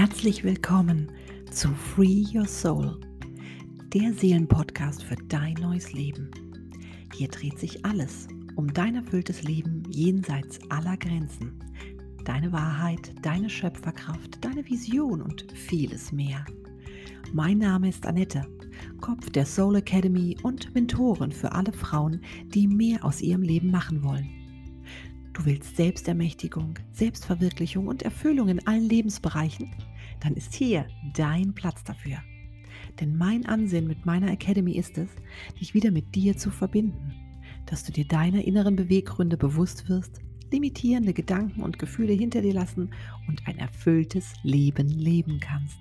Herzlich willkommen zu Free Your Soul, der Seelenpodcast für dein neues Leben. Hier dreht sich alles um dein erfülltes Leben jenseits aller Grenzen, deine Wahrheit, deine Schöpferkraft, deine Vision und vieles mehr. Mein Name ist Annette, Kopf der Soul Academy und Mentorin für alle Frauen, die mehr aus ihrem Leben machen wollen. Du willst Selbstermächtigung, Selbstverwirklichung und Erfüllung in allen Lebensbereichen? Dann ist hier dein Platz dafür. Denn mein Ansinn mit meiner Academy ist es, dich wieder mit dir zu verbinden, dass du dir deiner inneren Beweggründe bewusst wirst, limitierende Gedanken und Gefühle hinter dir lassen und ein erfülltes Leben leben kannst.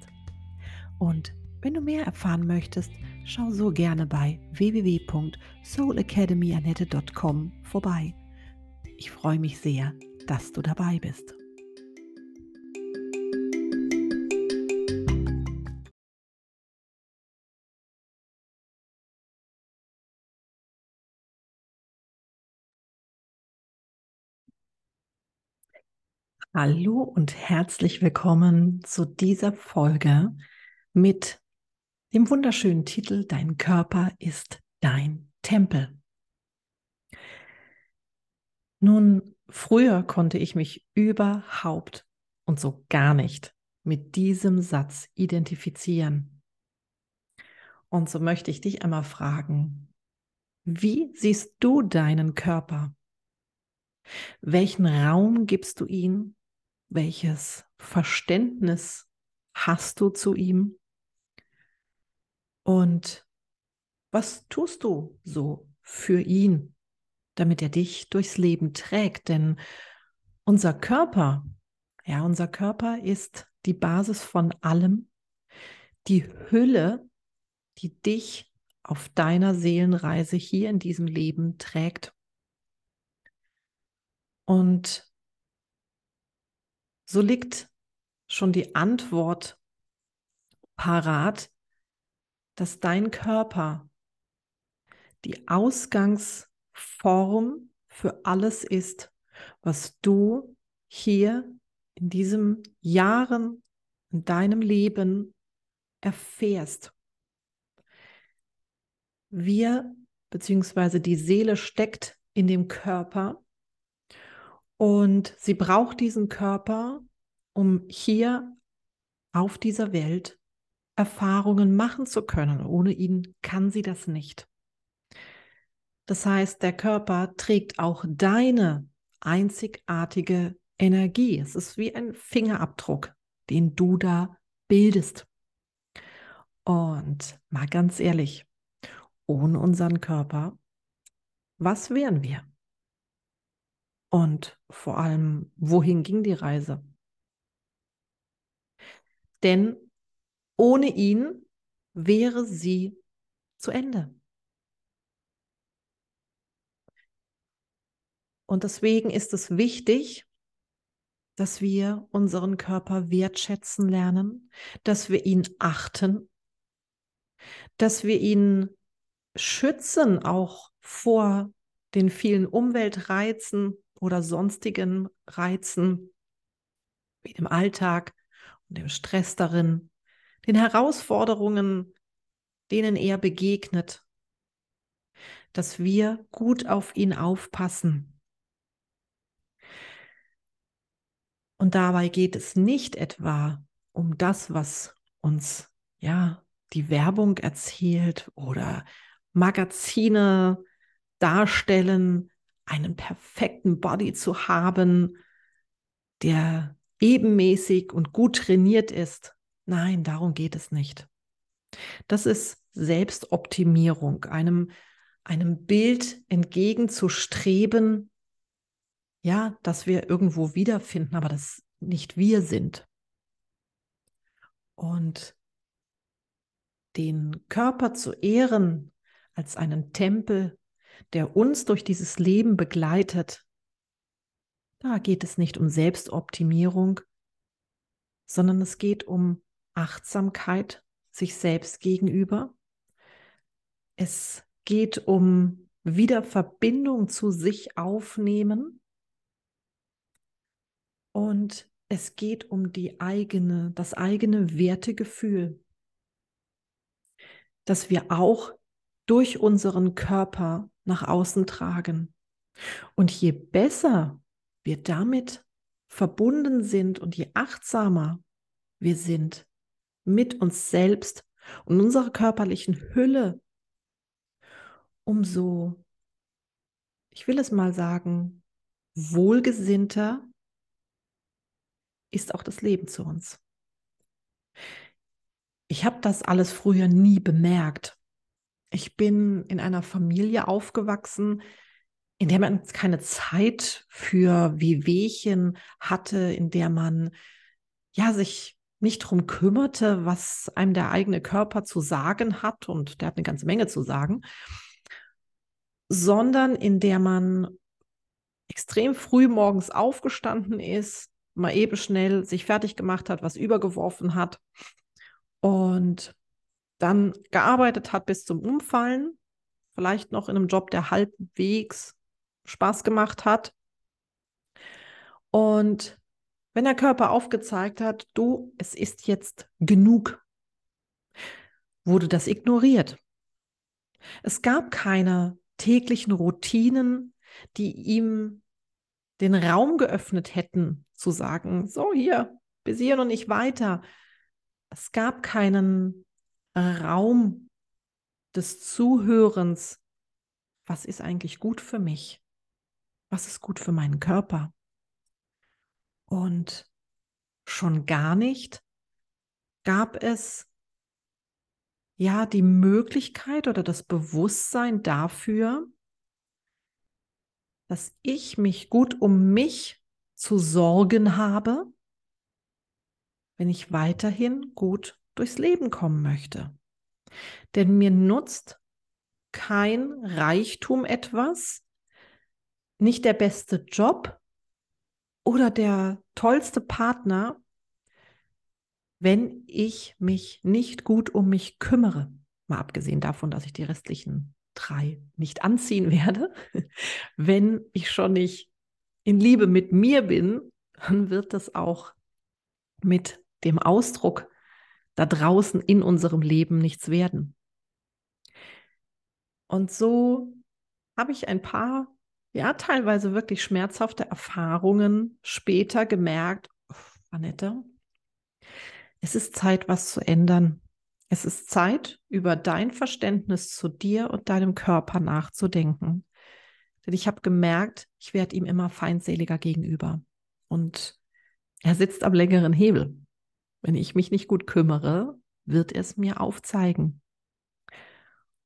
Und wenn du mehr erfahren möchtest, schau so gerne bei www.soulacademyanette.com vorbei. Ich freue mich sehr, dass du dabei bist. Hallo und herzlich willkommen zu dieser Folge mit dem wunderschönen Titel Dein Körper ist dein Tempel. Nun, früher konnte ich mich überhaupt und so gar nicht mit diesem Satz identifizieren. Und so möchte ich dich einmal fragen, wie siehst du deinen Körper? Welchen Raum gibst du ihm? Welches Verständnis hast du zu ihm? Und was tust du so für ihn, damit er dich durchs Leben trägt? Denn unser Körper, ja, unser Körper ist die Basis von allem, die Hülle, die dich auf deiner Seelenreise hier in diesem Leben trägt. Und so liegt schon die Antwort parat, dass dein Körper die Ausgangsform für alles ist, was du hier in diesem Jahren in deinem Leben erfährst. Wir beziehungsweise die Seele steckt in dem Körper und sie braucht diesen Körper, um hier auf dieser Welt Erfahrungen machen zu können. Ohne ihn kann sie das nicht. Das heißt, der Körper trägt auch deine einzigartige Energie. Es ist wie ein Fingerabdruck, den du da bildest. Und mal ganz ehrlich, ohne unseren Körper, was wären wir? Und vor allem, wohin ging die Reise? Denn ohne ihn wäre sie zu Ende. Und deswegen ist es wichtig, dass wir unseren Körper wertschätzen lernen, dass wir ihn achten, dass wir ihn schützen auch vor den vielen Umweltreizen oder sonstigen Reizen wie dem Alltag und dem Stress darin, den Herausforderungen, denen er begegnet, dass wir gut auf ihn aufpassen. Und dabei geht es nicht etwa um das, was uns ja die Werbung erzählt oder Magazine darstellen, einen perfekten Body zu haben, der ebenmäßig und gut trainiert ist, Nein, darum geht es nicht. Das ist Selbstoptimierung, einem, einem Bild entgegenzustreben, ja, das wir irgendwo wiederfinden, aber das nicht wir sind. Und den Körper zu ehren als einen Tempel, der uns durch dieses Leben begleitet, da geht es nicht um Selbstoptimierung, sondern es geht um Achtsamkeit sich selbst gegenüber. Es geht um Wiederverbindung zu sich aufnehmen und es geht um die eigene, das eigene Wertegefühl, das wir auch durch unseren Körper nach außen tragen. Und je besser wir damit verbunden sind und je achtsamer wir sind mit uns selbst und unserer körperlichen Hülle, umso, ich will es mal sagen, wohlgesinnter ist auch das Leben zu uns. Ich habe das alles früher nie bemerkt. Ich bin in einer Familie aufgewachsen, in der man keine Zeit für Wehwehchen hatte, in der man ja sich nicht darum kümmerte, was einem der eigene Körper zu sagen hat, und der hat eine ganze Menge zu sagen, sondern in der man extrem früh morgens aufgestanden ist, mal eben schnell sich fertig gemacht hat, was übergeworfen hat. Und dann gearbeitet hat bis zum Umfallen, vielleicht noch in einem Job, der halbwegs Spaß gemacht hat. Und wenn der Körper aufgezeigt hat, du, es ist jetzt genug, wurde das ignoriert. Es gab keine täglichen Routinen, die ihm den Raum geöffnet hätten, zu sagen, so hier, bis hier und nicht weiter. Es gab keinen Raum des Zuhörens. Was ist eigentlich gut für mich? Was ist gut für meinen Körper? Und schon gar nicht gab es ja die Möglichkeit oder das Bewusstsein dafür, dass ich mich gut um mich zu sorgen habe, wenn ich weiterhin gut durchs Leben kommen möchte. Denn mir nutzt kein Reichtum etwas, nicht der beste Job oder der tollste Partner, wenn ich mich nicht gut um mich kümmere. Mal abgesehen davon, dass ich die restlichen drei nicht anziehen werde. Wenn ich schon nicht in Liebe mit mir bin, dann wird das auch mit dem Ausdruck da draußen in unserem Leben nichts werden. Und so habe ich ein paar, ja, teilweise wirklich schmerzhafte Erfahrungen später gemerkt, Annette, es ist Zeit, was zu ändern. Es ist Zeit, über dein Verständnis zu dir und deinem Körper nachzudenken. Denn ich habe gemerkt, ich werde ihm immer feindseliger gegenüber. Und er sitzt am längeren Hebel. Wenn ich mich nicht gut kümmere, wird es mir aufzeigen.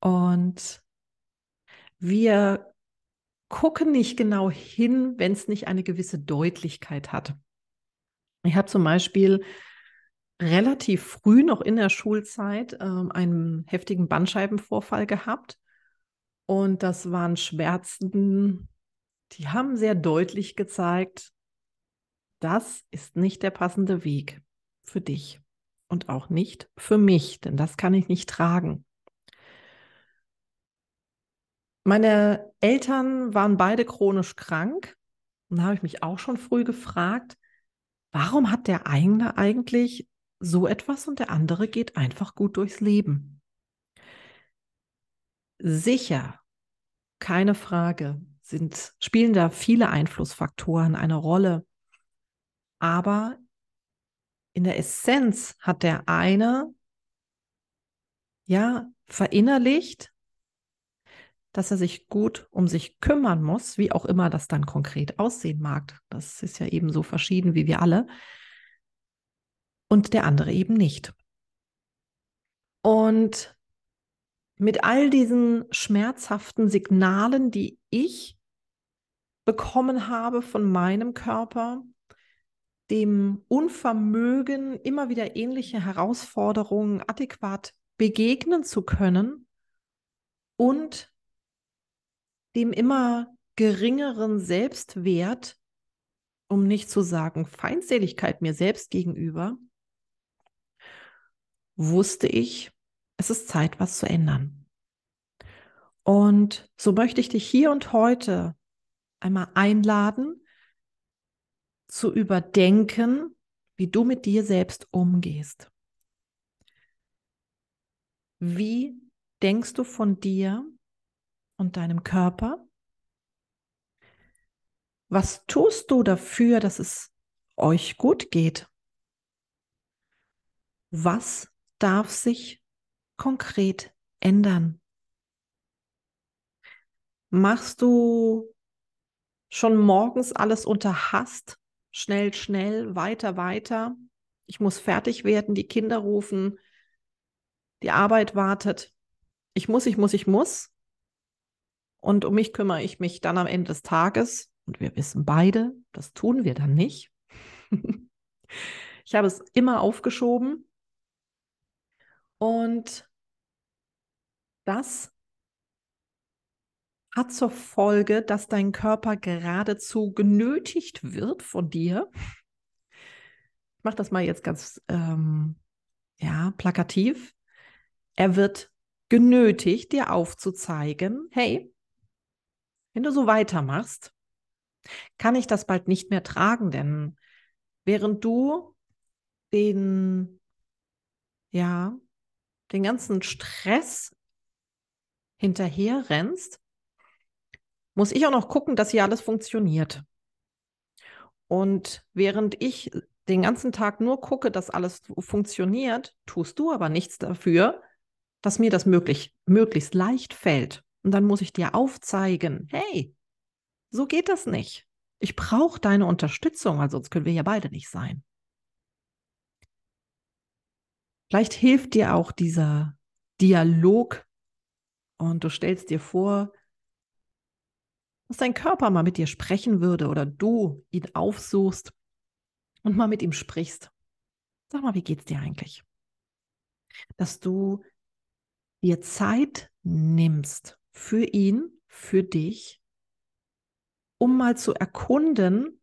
Und wir gucken nicht genau hin, wenn es nicht eine gewisse Deutlichkeit hat. Ich habe zum Beispiel relativ früh noch in der Schulzeit ähm, einen heftigen Bandscheibenvorfall gehabt. Und das waren Schmerzen, die haben sehr deutlich gezeigt, das ist nicht der passende Weg für dich und auch nicht für mich, denn das kann ich nicht tragen. Meine Eltern waren beide chronisch krank und da habe ich mich auch schon früh gefragt, warum hat der eine eigentlich so etwas und der andere geht einfach gut durchs Leben. Sicher, keine Frage, sind, spielen da viele Einflussfaktoren eine Rolle. Aber in der Essenz hat der eine ja verinnerlicht, dass er sich gut um sich kümmern muss, wie auch immer das dann konkret aussehen mag. Das ist ja eben so verschieden wie wir alle und der andere eben nicht. Und mit all diesen schmerzhaften Signalen, die ich bekommen habe von meinem Körper, dem Unvermögen, immer wieder ähnliche Herausforderungen adäquat begegnen zu können und dem immer geringeren Selbstwert, um nicht zu sagen Feindseligkeit mir selbst gegenüber, wusste ich, es ist Zeit, was zu ändern. Und so möchte ich dich hier und heute einmal einladen, zu überdenken, wie du mit dir selbst umgehst. Wie denkst du von dir und deinem Körper? Was tust du dafür, dass es euch gut geht? Was darf sich konkret ändern? Machst du schon morgens alles unter Hast? Schnell, schnell, weiter, weiter. Ich muss fertig werden, die Kinder rufen, die Arbeit wartet. Ich muss, ich muss, ich muss. Und um mich kümmere ich mich dann am Ende des Tages. Und wir wissen beide, das tun wir dann nicht. ich habe es immer aufgeschoben. Und das hat zur Folge, dass dein Körper geradezu genötigt wird von dir. Ich mache das mal jetzt ganz ähm, ja, plakativ. Er wird genötigt, dir aufzuzeigen, hey, wenn du so weitermachst, kann ich das bald nicht mehr tragen, denn während du den, ja, den ganzen Stress hinterher rennst, muss ich auch noch gucken, dass hier alles funktioniert. Und während ich den ganzen Tag nur gucke, dass alles funktioniert, tust du aber nichts dafür, dass mir das möglich, möglichst leicht fällt. Und dann muss ich dir aufzeigen, hey, so geht das nicht. Ich brauche deine Unterstützung, weil sonst können wir ja beide nicht sein. Vielleicht hilft dir auch dieser Dialog und du stellst dir vor, dass dein Körper mal mit dir sprechen würde oder du ihn aufsuchst und mal mit ihm sprichst. Sag mal, wie geht's dir eigentlich? Dass du dir Zeit nimmst für ihn, für dich, um mal zu erkunden,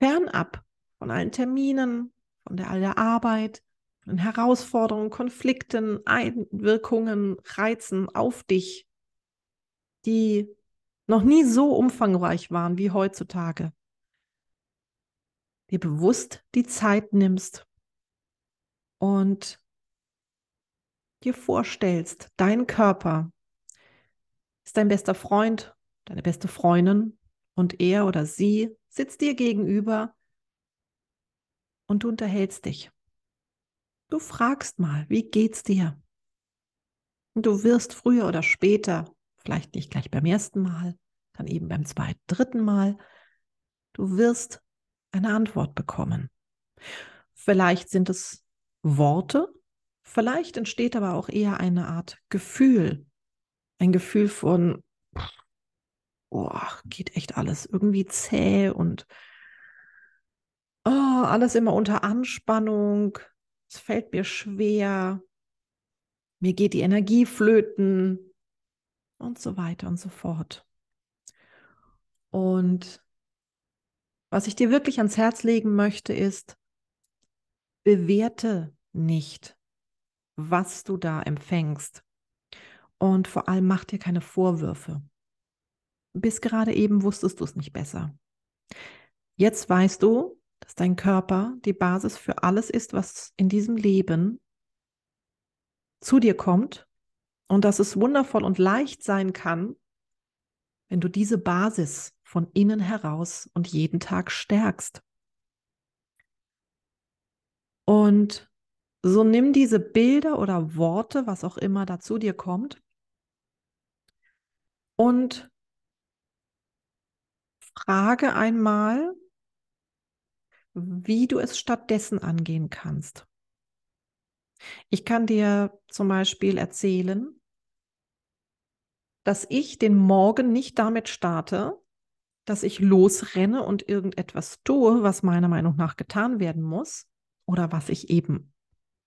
fernab von allen Terminen, von der, all der Arbeit, von Herausforderungen, Konflikten, Einwirkungen, Reizen auf dich, die noch nie so umfangreich waren wie heutzutage, dir bewusst die Zeit nimmst und dir vorstellst, dein Körper ist dein bester Freund, deine beste Freundin und er oder sie sitzt dir gegenüber und du unterhältst dich. Du fragst mal, wie geht's dir? Und du wirst früher oder später Vielleicht nicht gleich beim ersten Mal, dann eben beim zweiten, dritten Mal. Du wirst eine Antwort bekommen. Vielleicht sind es Worte, vielleicht entsteht aber auch eher eine Art Gefühl. Ein Gefühl von, oh, geht echt alles irgendwie zäh und oh, alles immer unter Anspannung. Es fällt mir schwer. Mir geht die Energie flöten und so weiter und so fort. Und was ich dir wirklich ans Herz legen möchte, ist, bewerte nicht, was du da empfängst. Und vor allem mach dir keine Vorwürfe. Bis gerade eben wusstest du es nicht besser. Jetzt weißt du, dass dein Körper die Basis für alles ist, was in diesem Leben zu dir kommt und dass es wundervoll und leicht sein kann, wenn du diese Basis von innen heraus und jeden Tag stärkst. Und so nimm diese Bilder oder Worte, was auch immer dazu dir kommt, und frage einmal, wie du es stattdessen angehen kannst. Ich kann dir zum Beispiel erzählen, dass ich den Morgen nicht damit starte, dass ich losrenne und irgendetwas tue, was meiner Meinung nach getan werden muss oder was ich eben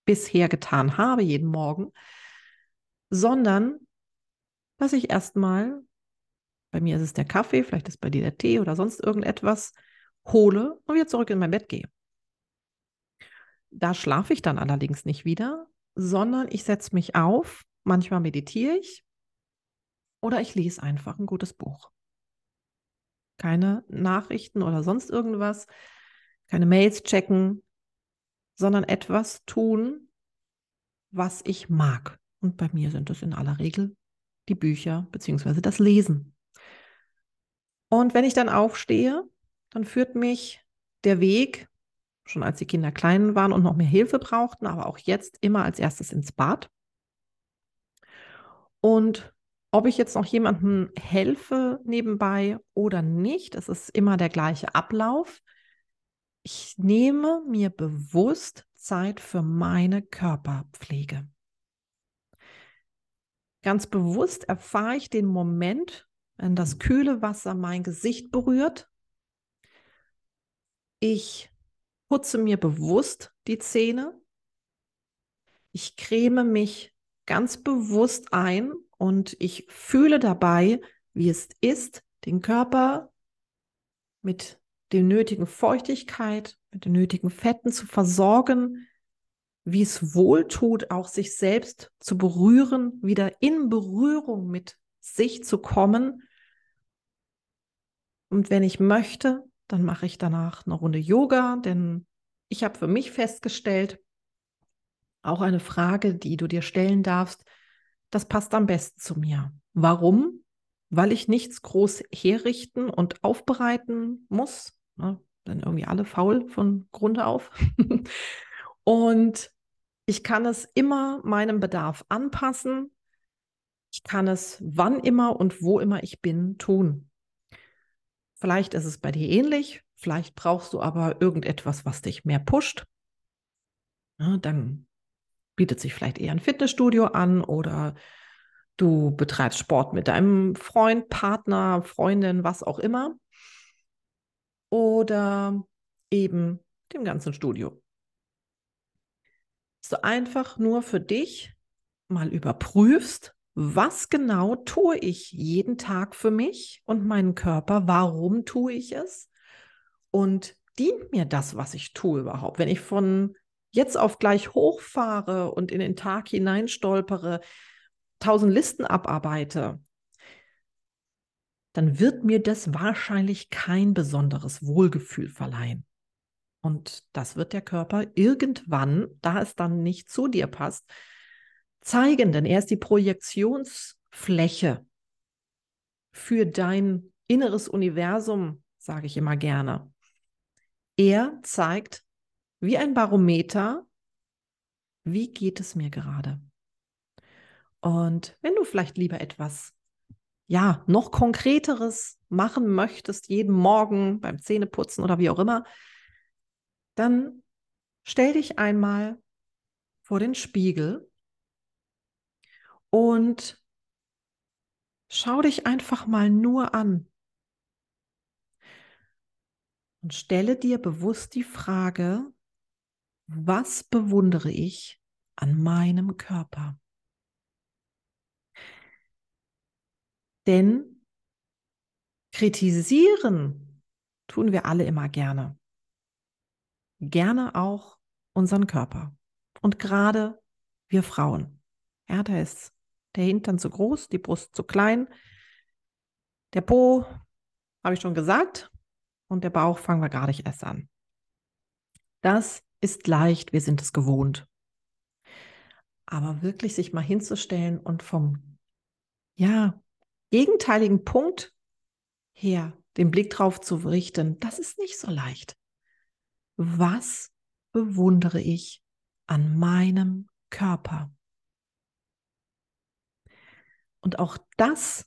bisher getan habe jeden Morgen, sondern dass ich erstmal, bei mir ist es der Kaffee, vielleicht ist bei dir der Tee oder sonst irgendetwas, hole und wieder zurück in mein Bett gehe. Da schlafe ich dann allerdings nicht wieder, sondern ich setze mich auf, manchmal meditiere ich, oder ich lese einfach ein gutes Buch. keine Nachrichten oder sonst irgendwas, keine Mails checken, sondern etwas tun, was ich mag. Und bei mir sind es in aller Regel die Bücher bzw. das Lesen. Und wenn ich dann aufstehe, dann führt mich der Weg, schon als die Kinder klein waren und noch mehr Hilfe brauchten, aber auch jetzt immer als erstes ins Bad. Und ob ich jetzt noch jemandem helfe nebenbei oder nicht, es ist immer der gleiche Ablauf. Ich nehme mir bewusst Zeit für meine Körperpflege. Ganz bewusst erfahre ich den Moment, wenn das kühle Wasser mein Gesicht berührt. Ich putze mir bewusst die Zähne. Ich creme mich ganz bewusst ein und ich fühle dabei, wie es ist, den Körper mit der nötigen Feuchtigkeit, mit den nötigen Fetten zu versorgen, wie es wohl tut, auch sich selbst zu berühren, wieder in Berührung mit sich zu kommen. Und wenn ich möchte, dann mache ich danach eine Runde Yoga, denn ich habe für mich festgestellt, auch eine Frage, die du dir stellen darfst, das passt am besten zu mir. Warum? Weil ich nichts groß herrichten und aufbereiten muss. Ne? Dann irgendwie alle faul von Grunde auf. und ich kann es immer meinem Bedarf anpassen. Ich kann es wann immer und wo immer ich bin tun. Vielleicht ist es bei dir ähnlich. Vielleicht brauchst du aber irgendetwas, was dich mehr pusht. Ja, dann bietet sich vielleicht eher ein Fitnessstudio an oder du betreibst Sport mit deinem Freund, Partner, Freundin, was auch immer. Oder eben dem ganzen Studio. Du einfach nur für dich mal überprüfst, was genau tue ich jeden Tag für mich und meinen Körper? Warum tue ich es? Und dient mir das, was ich tue überhaupt? Wenn ich von jetzt auf gleich hochfahre und in den Tag hineinstolpere, tausend Listen abarbeite, dann wird mir das wahrscheinlich kein besonderes Wohlgefühl verleihen. Und das wird der Körper irgendwann, da es dann nicht zu dir passt, zeigen, denn er ist die Projektionsfläche für dein inneres Universum, sage ich immer gerne. Er zeigt wie ein Barometer, wie geht es mir gerade. Und wenn du vielleicht lieber etwas, ja, noch konkreteres machen möchtest, jeden Morgen beim Zähneputzen oder wie auch immer, dann stell dich einmal vor den Spiegel und schau dich einfach mal nur an. Und stelle dir bewusst die Frage, was bewundere ich an meinem Körper? Denn kritisieren tun wir alle immer gerne. Gerne auch unseren Körper. Und gerade wir Frauen. Ja, da ist der Hintern zu groß, die Brust zu klein. Der Po, habe ich schon gesagt, und der Bauch fangen wir nicht erst an. Das ist leicht, wir sind es gewohnt. Aber wirklich sich mal hinzustellen und vom, ja, gegenteiligen Punkt her den Blick drauf zu richten, das ist nicht so leicht. Was bewundere ich an meinem Körper? Und auch das,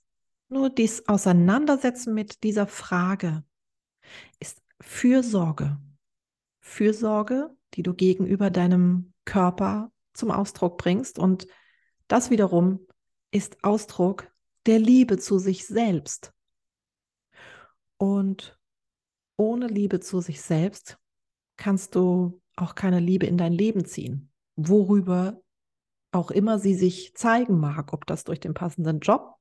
nur dies Auseinandersetzen mit dieser Frage, ist Fürsorge. Fürsorge, die du gegenüber deinem Körper zum Ausdruck bringst. Und das wiederum ist Ausdruck der Liebe zu sich selbst. Und ohne Liebe zu sich selbst kannst du auch keine Liebe in dein Leben ziehen, worüber auch immer sie sich zeigen mag, ob das durch den passenden Job,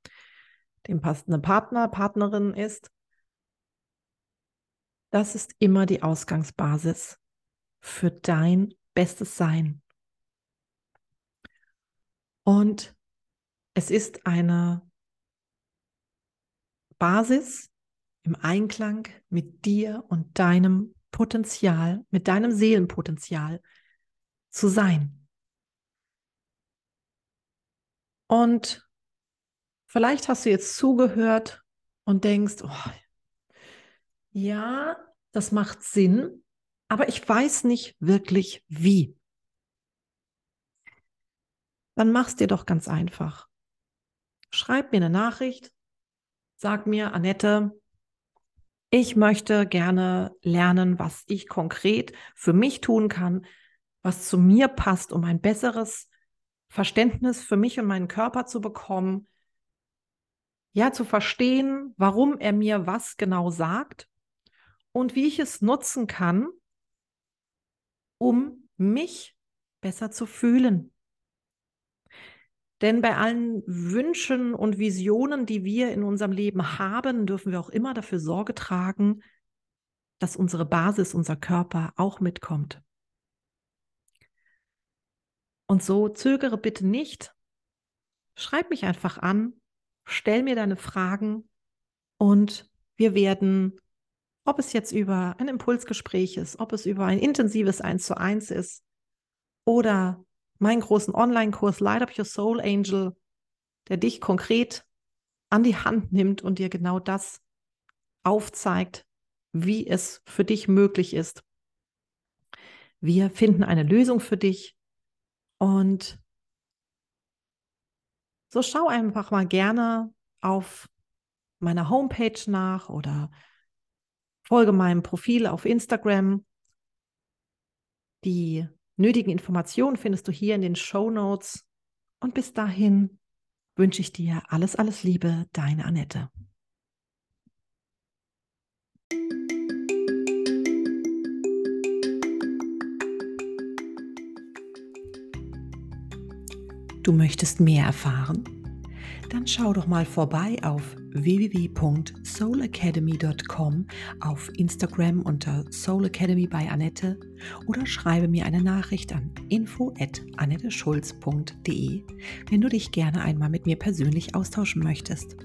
den passenden Partner, Partnerin ist. Das ist immer die Ausgangsbasis für dein bestes Sein. Und es ist eine Basis, im Einklang mit dir und deinem Potenzial, mit deinem Seelenpotenzial zu sein. Und vielleicht hast du jetzt zugehört und denkst, oh, ja, das macht Sinn, aber ich weiß nicht wirklich wie. Dann mach's dir doch ganz einfach. Schreib mir eine Nachricht, sag mir, Annette, ich möchte gerne lernen, was ich konkret für mich tun kann, was zu mir passt, um ein besseres Verständnis für mich und meinen Körper zu bekommen. Ja, zu verstehen, warum er mir was genau sagt und wie ich es nutzen kann, um mich besser zu fühlen. Denn bei allen Wünschen und Visionen, die wir in unserem Leben haben, dürfen wir auch immer dafür Sorge tragen, dass unsere Basis, unser Körper auch mitkommt. Und so zögere bitte nicht. Schreib mich einfach an, stell mir deine Fragen und wir werden ob es jetzt über ein Impulsgespräch ist, ob es über ein intensives Eins zu eins ist oder meinen großen Online-Kurs Light Up Your Soul Angel, der dich konkret an die Hand nimmt und dir genau das aufzeigt, wie es für dich möglich ist. Wir finden eine Lösung für dich und so schau einfach mal gerne auf meiner Homepage nach oder Folge meinem Profil auf Instagram. Die nötigen Informationen findest du hier in den Show Notes. Und bis dahin wünsche ich dir alles, alles Liebe, deine Annette. Du möchtest mehr erfahren? Dann schau doch mal vorbei auf www.soulacademy.com, auf Instagram unter Soul Academy bei Annette oder schreibe mir eine Nachricht an info@annetteschulz.de, wenn du dich gerne einmal mit mir persönlich austauschen möchtest.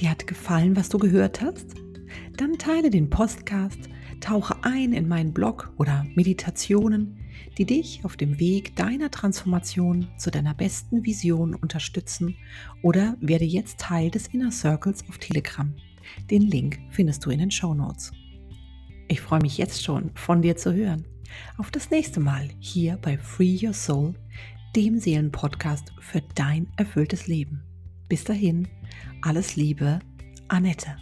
Dir hat gefallen, was du gehört hast? Dann teile den Podcast, tauche ein in meinen Blog oder Meditationen, die dich auf dem Weg deiner Transformation zu deiner besten Vision unterstützen oder werde jetzt Teil des Inner Circles auf Telegram. Den Link findest du in den Show Notes. Ich freue mich jetzt schon, von dir zu hören. Auf das nächste Mal hier bei Free Your Soul, dem Seelenpodcast für dein erfülltes Leben. Bis dahin, alles Liebe, Annette.